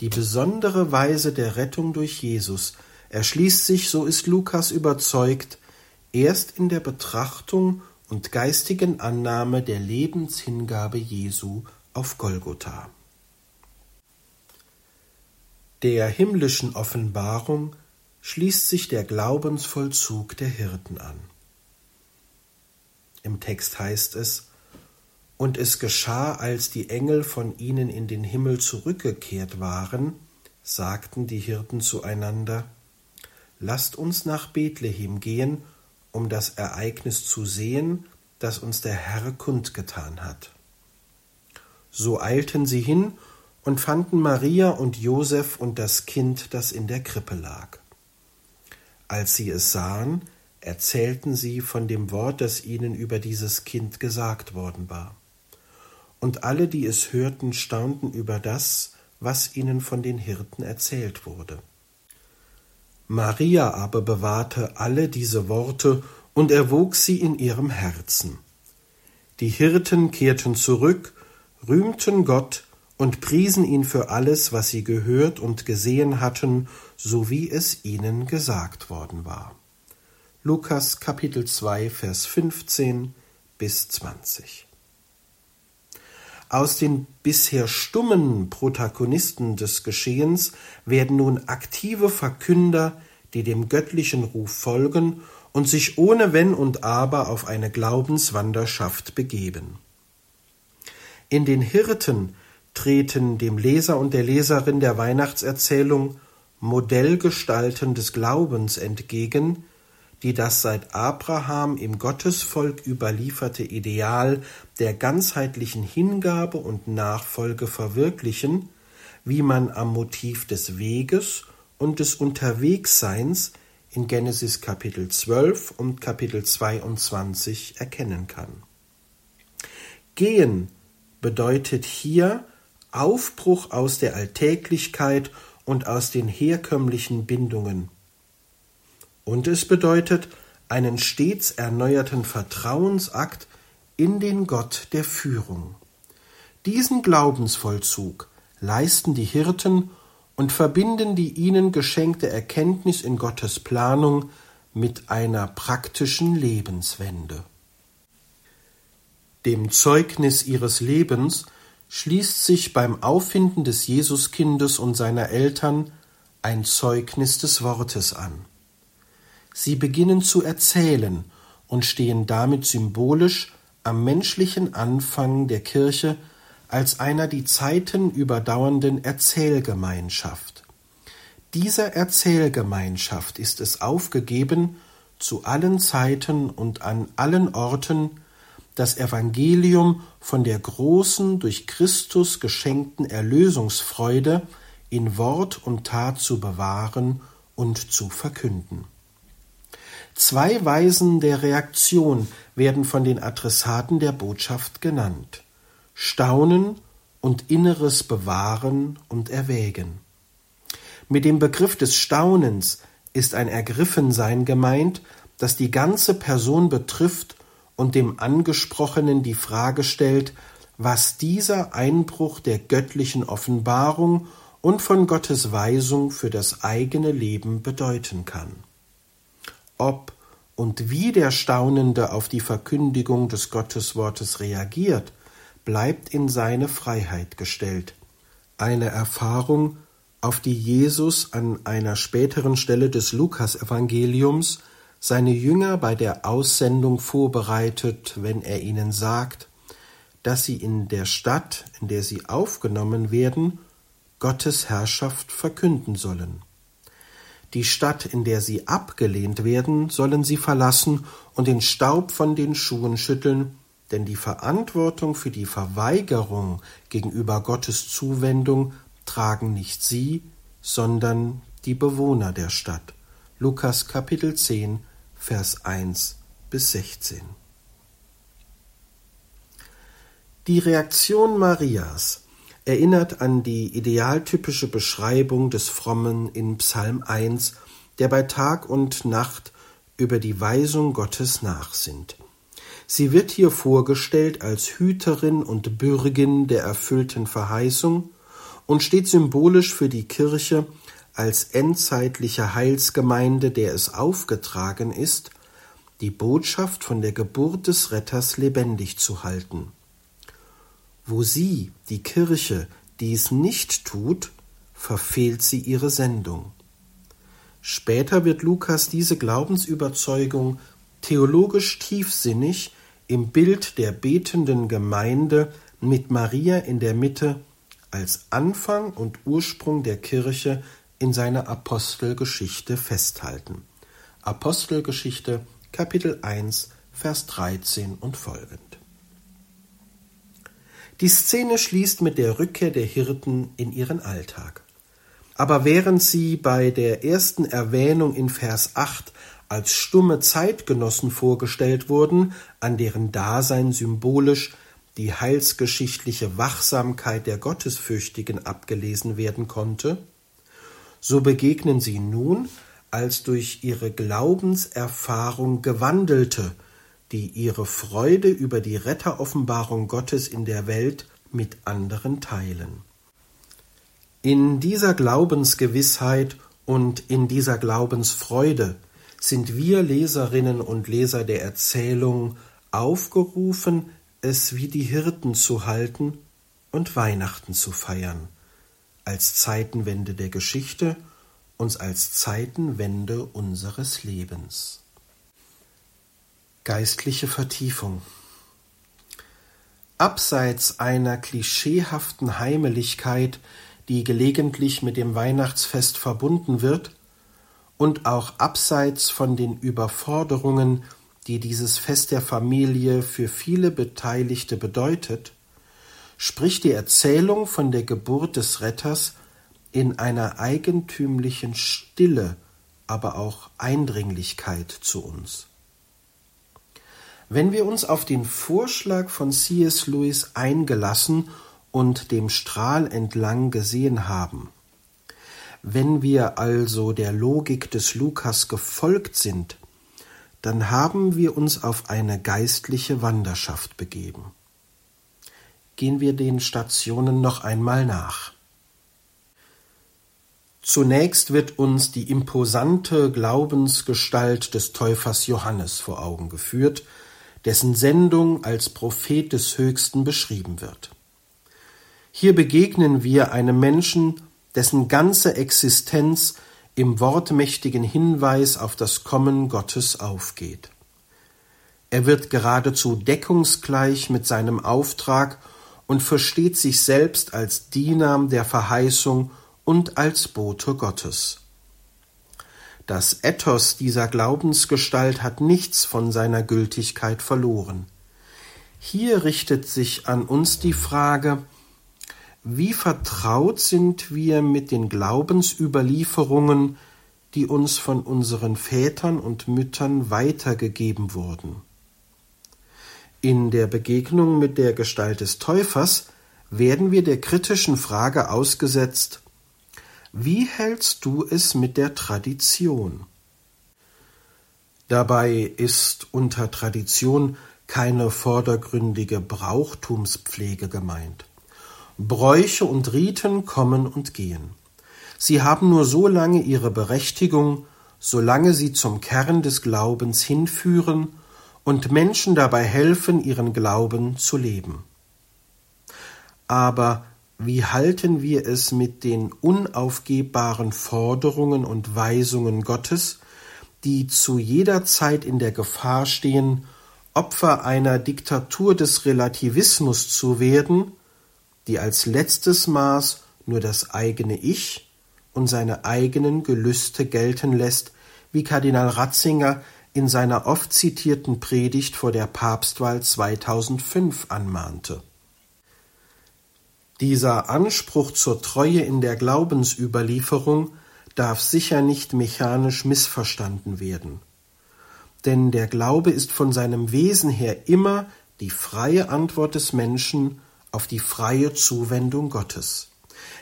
[SPEAKER 2] Die besondere Weise der Rettung durch Jesus erschließt sich, so ist Lukas überzeugt, erst in der Betrachtung und geistigen Annahme der Lebenshingabe Jesu auf Golgotha. Der himmlischen Offenbarung schließt sich der Glaubensvollzug der Hirten an. Im Text heißt es, und es geschah, als die Engel von ihnen in den Himmel zurückgekehrt waren, sagten die Hirten zueinander, Lasst uns nach Bethlehem gehen, um das Ereignis zu sehen, das uns der Herr kundgetan hat. So eilten sie hin und fanden Maria und Josef und das Kind, das in der Krippe lag. Als sie es sahen, erzählten sie von dem Wort, das ihnen über dieses Kind gesagt worden war und alle, die es hörten, staunten über das, was ihnen von den Hirten erzählt wurde. Maria aber bewahrte alle diese Worte und erwog sie in ihrem Herzen. Die Hirten kehrten zurück, rühmten Gott und priesen ihn für alles, was sie gehört und gesehen hatten, so wie es ihnen gesagt worden war. Lukas Kapitel 2 Vers 15 bis 20. Aus den bisher stummen Protagonisten des Geschehens werden nun aktive Verkünder, die dem göttlichen Ruf folgen und sich ohne Wenn und Aber auf eine Glaubenswanderschaft begeben. In den Hirten treten dem Leser und der Leserin der Weihnachtserzählung Modellgestalten des Glaubens entgegen, die das seit Abraham im Gottesvolk überlieferte Ideal der ganzheitlichen Hingabe und Nachfolge verwirklichen, wie man am Motiv des Weges und des Unterwegsseins in Genesis Kapitel 12 und Kapitel 22 erkennen kann. Gehen bedeutet hier Aufbruch aus der Alltäglichkeit und aus den herkömmlichen Bindungen. Und es bedeutet einen stets erneuerten Vertrauensakt in den Gott der Führung. Diesen Glaubensvollzug leisten die Hirten und verbinden die ihnen geschenkte Erkenntnis in Gottes Planung mit einer praktischen Lebenswende. Dem Zeugnis ihres Lebens schließt sich beim Auffinden des Jesuskindes und seiner Eltern ein Zeugnis des Wortes an. Sie beginnen zu erzählen und stehen damit symbolisch am menschlichen Anfang der Kirche als einer die Zeiten überdauernden Erzählgemeinschaft. Dieser Erzählgemeinschaft ist es aufgegeben, zu allen Zeiten und an allen Orten das Evangelium von der großen durch Christus geschenkten Erlösungsfreude in Wort und Tat zu bewahren und zu verkünden. Zwei Weisen der Reaktion werden von den Adressaten der Botschaft genannt Staunen und inneres Bewahren und Erwägen. Mit dem Begriff des Staunens ist ein Ergriffensein gemeint, das die ganze Person betrifft und dem Angesprochenen die Frage stellt, was dieser Einbruch der göttlichen Offenbarung und von Gottes Weisung für das eigene Leben bedeuten kann. Ob und wie der Staunende auf die Verkündigung des Gotteswortes reagiert, bleibt in seine Freiheit gestellt. Eine Erfahrung, auf die Jesus an einer späteren Stelle des Lukasevangeliums seine Jünger bei der Aussendung vorbereitet, wenn er ihnen sagt, dass sie in der Stadt, in der sie aufgenommen werden, Gottes Herrschaft verkünden sollen. Die Stadt, in der sie abgelehnt werden, sollen sie verlassen und den Staub von den Schuhen schütteln, denn die Verantwortung für die Verweigerung gegenüber Gottes Zuwendung tragen nicht sie, sondern die Bewohner der Stadt. Lukas Kapitel 10, Vers 1 bis 16. Die Reaktion Marias erinnert an die idealtypische Beschreibung des Frommen in Psalm 1, der bei Tag und Nacht über die Weisung Gottes nachsinnt. Sie wird hier vorgestellt als Hüterin und Bürgin der erfüllten Verheißung und steht symbolisch für die Kirche als endzeitliche Heilsgemeinde, der es aufgetragen ist, die Botschaft von der Geburt des Retters lebendig zu halten. Wo sie, die Kirche, dies nicht tut, verfehlt sie ihre Sendung. Später wird Lukas diese Glaubensüberzeugung theologisch tiefsinnig im Bild der betenden Gemeinde mit Maria in der Mitte als Anfang und Ursprung der Kirche in seiner Apostelgeschichte festhalten. Apostelgeschichte Kapitel 1 Vers 13 und folgend. Die Szene schließt mit der Rückkehr der Hirten in ihren Alltag. Aber während sie bei der ersten Erwähnung in Vers 8 als stumme Zeitgenossen vorgestellt wurden, an deren Dasein symbolisch die heilsgeschichtliche Wachsamkeit der Gottesfürchtigen abgelesen werden konnte, so begegnen sie nun als durch ihre Glaubenserfahrung Gewandelte, die ihre Freude über die Retteroffenbarung Gottes in der Welt mit anderen teilen. In dieser Glaubensgewissheit und in dieser Glaubensfreude sind wir Leserinnen und Leser der Erzählung aufgerufen, es wie die Hirten zu halten und Weihnachten zu feiern als Zeitenwende der Geschichte, uns als Zeitenwende unseres Lebens. Geistliche Vertiefung Abseits einer klischeehaften Heimeligkeit, die gelegentlich mit dem Weihnachtsfest verbunden wird, und auch abseits von den Überforderungen, die dieses Fest der Familie für viele Beteiligte bedeutet, spricht die Erzählung von der Geburt des Retters in einer eigentümlichen Stille, aber auch Eindringlichkeit zu uns. Wenn wir uns auf den Vorschlag von C.S. Lewis eingelassen und dem Strahl entlang gesehen haben, wenn wir also der Logik des Lukas gefolgt sind, dann haben wir uns auf eine geistliche Wanderschaft begeben. Gehen wir den Stationen noch einmal nach. Zunächst wird uns die imposante Glaubensgestalt des Täufers Johannes vor Augen geführt, dessen Sendung als Prophet des Höchsten beschrieben wird. Hier begegnen wir einem Menschen, dessen ganze Existenz im wortmächtigen Hinweis auf das Kommen Gottes aufgeht. Er wird geradezu deckungsgleich mit seinem Auftrag und versteht sich selbst als Diener der Verheißung und als Bote Gottes. Das Ethos dieser Glaubensgestalt hat nichts von seiner Gültigkeit verloren. Hier richtet sich an uns die Frage, wie vertraut sind wir mit den Glaubensüberlieferungen, die uns von unseren Vätern und Müttern weitergegeben wurden? In der Begegnung mit der Gestalt des Täufers werden wir der kritischen Frage ausgesetzt, wie hältst du es mit der Tradition? Dabei ist unter Tradition keine vordergründige Brauchtumspflege gemeint. Bräuche und Riten kommen und gehen. Sie haben nur so lange ihre Berechtigung, solange sie zum Kern des Glaubens hinführen und Menschen dabei helfen, ihren Glauben zu leben. Aber wie halten wir es mit den unaufgebbaren Forderungen und Weisungen Gottes, die zu jeder Zeit in der Gefahr stehen, Opfer einer Diktatur des Relativismus zu werden, die als letztes Maß nur das eigene Ich und seine eigenen Gelüste gelten lässt, wie Kardinal Ratzinger in seiner oft zitierten Predigt vor der Papstwahl 2005 anmahnte. Dieser Anspruch zur Treue in der Glaubensüberlieferung darf sicher nicht mechanisch missverstanden werden. Denn der Glaube ist von seinem Wesen her immer die freie Antwort des Menschen auf die freie Zuwendung Gottes.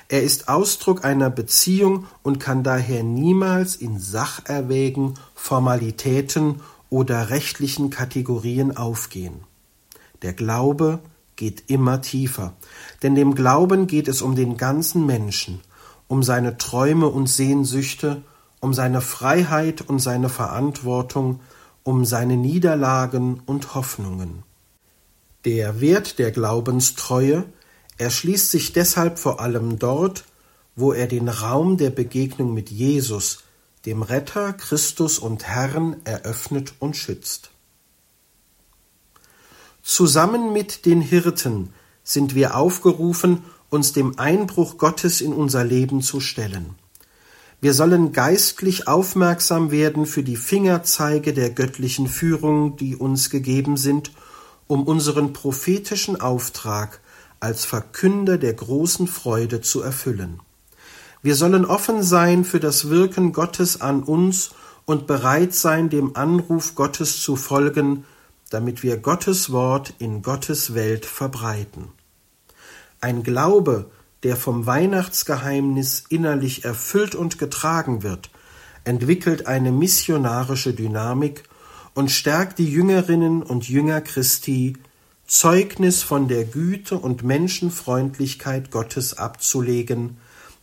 [SPEAKER 2] Er ist Ausdruck einer Beziehung und kann daher niemals in Sacherwägen, Formalitäten oder rechtlichen Kategorien aufgehen. Der Glaube geht immer tiefer, denn dem Glauben geht es um den ganzen Menschen, um seine Träume und Sehnsüchte, um seine Freiheit und seine Verantwortung, um seine Niederlagen und Hoffnungen. Der Wert der Glaubenstreue erschließt sich deshalb vor allem dort, wo er den Raum der Begegnung mit Jesus, dem Retter, Christus und Herrn, eröffnet und schützt. Zusammen mit den Hirten sind wir aufgerufen, uns dem Einbruch Gottes in unser Leben zu stellen. Wir sollen geistlich aufmerksam werden für die Fingerzeige der göttlichen Führung, die uns gegeben sind, um unseren prophetischen Auftrag als Verkünder der großen Freude zu erfüllen. Wir sollen offen sein für das Wirken Gottes an uns und bereit sein, dem Anruf Gottes zu folgen, damit wir Gottes Wort in Gottes Welt verbreiten. Ein Glaube, der vom Weihnachtsgeheimnis innerlich erfüllt und getragen wird, entwickelt eine missionarische Dynamik und stärkt die Jüngerinnen und Jünger Christi, Zeugnis von der Güte und Menschenfreundlichkeit Gottes abzulegen,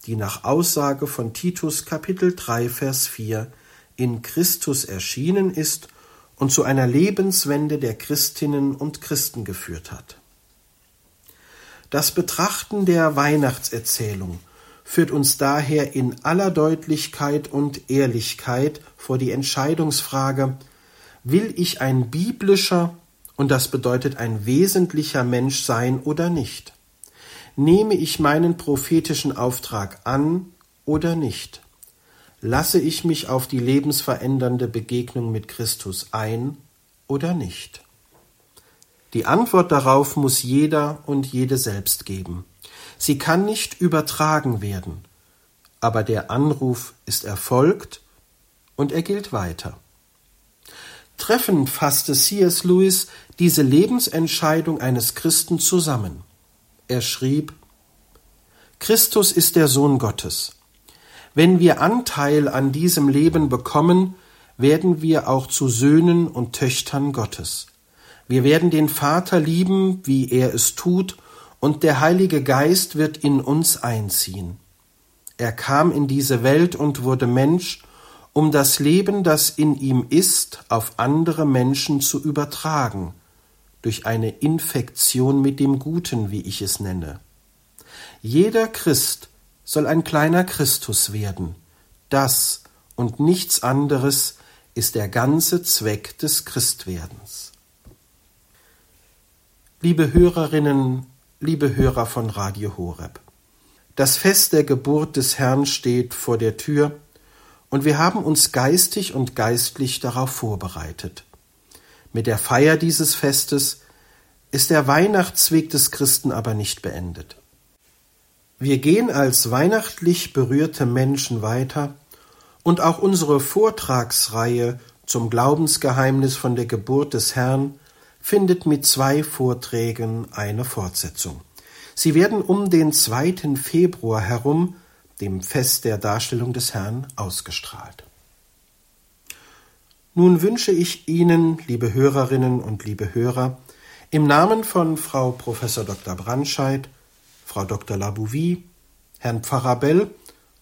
[SPEAKER 2] die nach Aussage von Titus Kapitel 3 Vers 4 in Christus erschienen ist und zu einer Lebenswende der Christinnen und Christen geführt hat. Das Betrachten der Weihnachtserzählung führt uns daher in aller Deutlichkeit und Ehrlichkeit vor die Entscheidungsfrage, will ich ein biblischer und das bedeutet ein wesentlicher Mensch sein oder nicht? Nehme ich meinen prophetischen Auftrag an oder nicht? Lasse ich mich auf die lebensverändernde Begegnung mit Christus ein oder nicht? Die Antwort darauf muss jeder und jede selbst geben. Sie kann nicht übertragen werden, aber der Anruf ist erfolgt und er gilt weiter. Treffend fasste C.S. Lewis diese Lebensentscheidung eines Christen zusammen. Er schrieb Christus ist der Sohn Gottes. Wenn wir Anteil an diesem Leben bekommen, werden wir auch zu Söhnen und Töchtern Gottes. Wir werden den Vater lieben, wie er es tut, und der Heilige Geist wird in uns einziehen. Er kam in diese Welt und wurde Mensch, um das Leben, das in ihm ist, auf andere Menschen zu übertragen, durch eine Infektion mit dem Guten, wie ich es nenne. Jeder Christ soll ein kleiner Christus werden. Das und nichts anderes ist der ganze Zweck des Christwerdens. Liebe Hörerinnen, liebe Hörer von Radio Horeb, das Fest der Geburt des Herrn steht vor der Tür, und wir haben uns geistig und geistlich darauf vorbereitet. Mit der Feier dieses Festes ist der Weihnachtsweg des Christen aber nicht beendet. Wir gehen als weihnachtlich berührte Menschen weiter und auch unsere Vortragsreihe zum Glaubensgeheimnis von der Geburt des Herrn findet mit zwei Vorträgen eine Fortsetzung. Sie werden um den 2. Februar herum, dem Fest der Darstellung des Herrn, ausgestrahlt. Nun wünsche ich Ihnen, liebe Hörerinnen und liebe Hörer, im Namen von Frau Prof. Dr. Brandscheid Frau Dr. Labouvie, Herrn Pfarrer Bell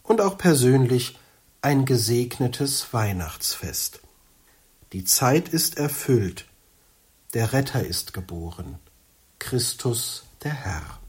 [SPEAKER 2] und auch persönlich ein gesegnetes Weihnachtsfest. Die Zeit ist erfüllt, der Retter ist geboren, Christus der Herr.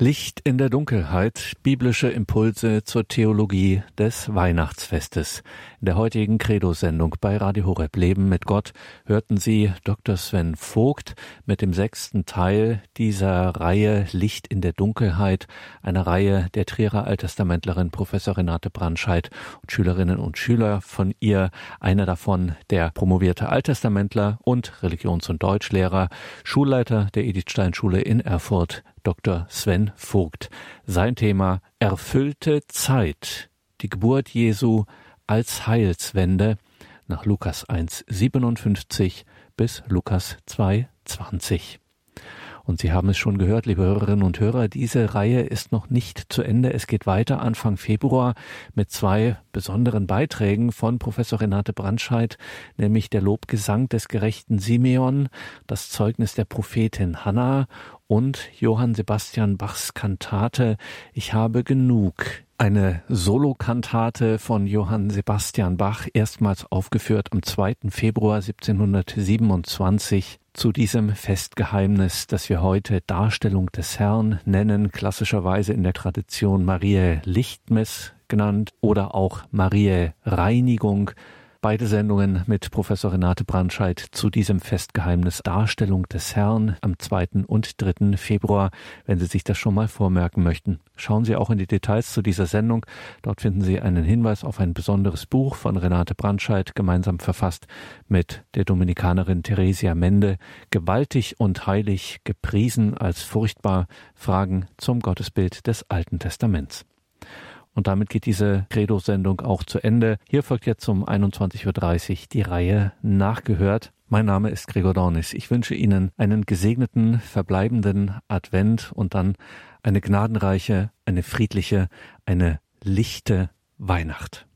[SPEAKER 1] Licht in der Dunkelheit, biblische Impulse zur Theologie des Weihnachtsfestes. In der heutigen Credo-Sendung bei Radio Horeb Leben mit Gott hörten Sie Dr. Sven Vogt mit dem sechsten Teil dieser Reihe Licht in der Dunkelheit, einer Reihe der Trierer Alttestamentlerin Professor Renate Brandscheid und Schülerinnen und Schüler von ihr, einer davon der promovierte Alttestamentler und Religions- und Deutschlehrer, Schulleiter der Edith Stein Schule in Erfurt, Dr. Sven Vogt. Sein Thema Erfüllte Zeit. Die Geburt Jesu als Heilswende nach Lukas 1,57 bis Lukas 2,20. Und Sie haben es schon gehört, liebe Hörerinnen und Hörer, diese Reihe ist noch nicht zu Ende. Es geht weiter Anfang Februar mit zwei besonderen Beiträgen von Professor Renate Brandscheid, nämlich der Lobgesang des gerechten Simeon, das Zeugnis der Prophetin Hannah und Johann Sebastian Bachs Kantate Ich habe genug. Eine Solokantate von Johann Sebastian Bach, erstmals aufgeführt am 2. Februar 1727 zu diesem Festgeheimnis, das wir heute Darstellung des Herrn nennen, klassischerweise in der Tradition Mariä Lichtmess genannt oder auch Mariä Reinigung, Beide Sendungen mit Professor Renate Brandscheid zu diesem Festgeheimnis Darstellung des Herrn am 2. und 3. Februar. Wenn Sie sich das schon mal vormerken möchten, schauen Sie auch in die Details zu dieser Sendung. Dort finden Sie einen Hinweis auf ein besonderes Buch von Renate Brandscheid, gemeinsam verfasst mit der Dominikanerin Theresia Mende. Gewaltig und heilig gepriesen als furchtbar Fragen zum Gottesbild des Alten Testaments. Und damit geht diese Credo-Sendung auch zu Ende. Hier folgt jetzt um 21.30 Uhr die Reihe Nachgehört. Mein Name ist Gregor Dornis. Ich wünsche Ihnen einen gesegneten, verbleibenden Advent und dann eine gnadenreiche, eine friedliche, eine lichte Weihnacht.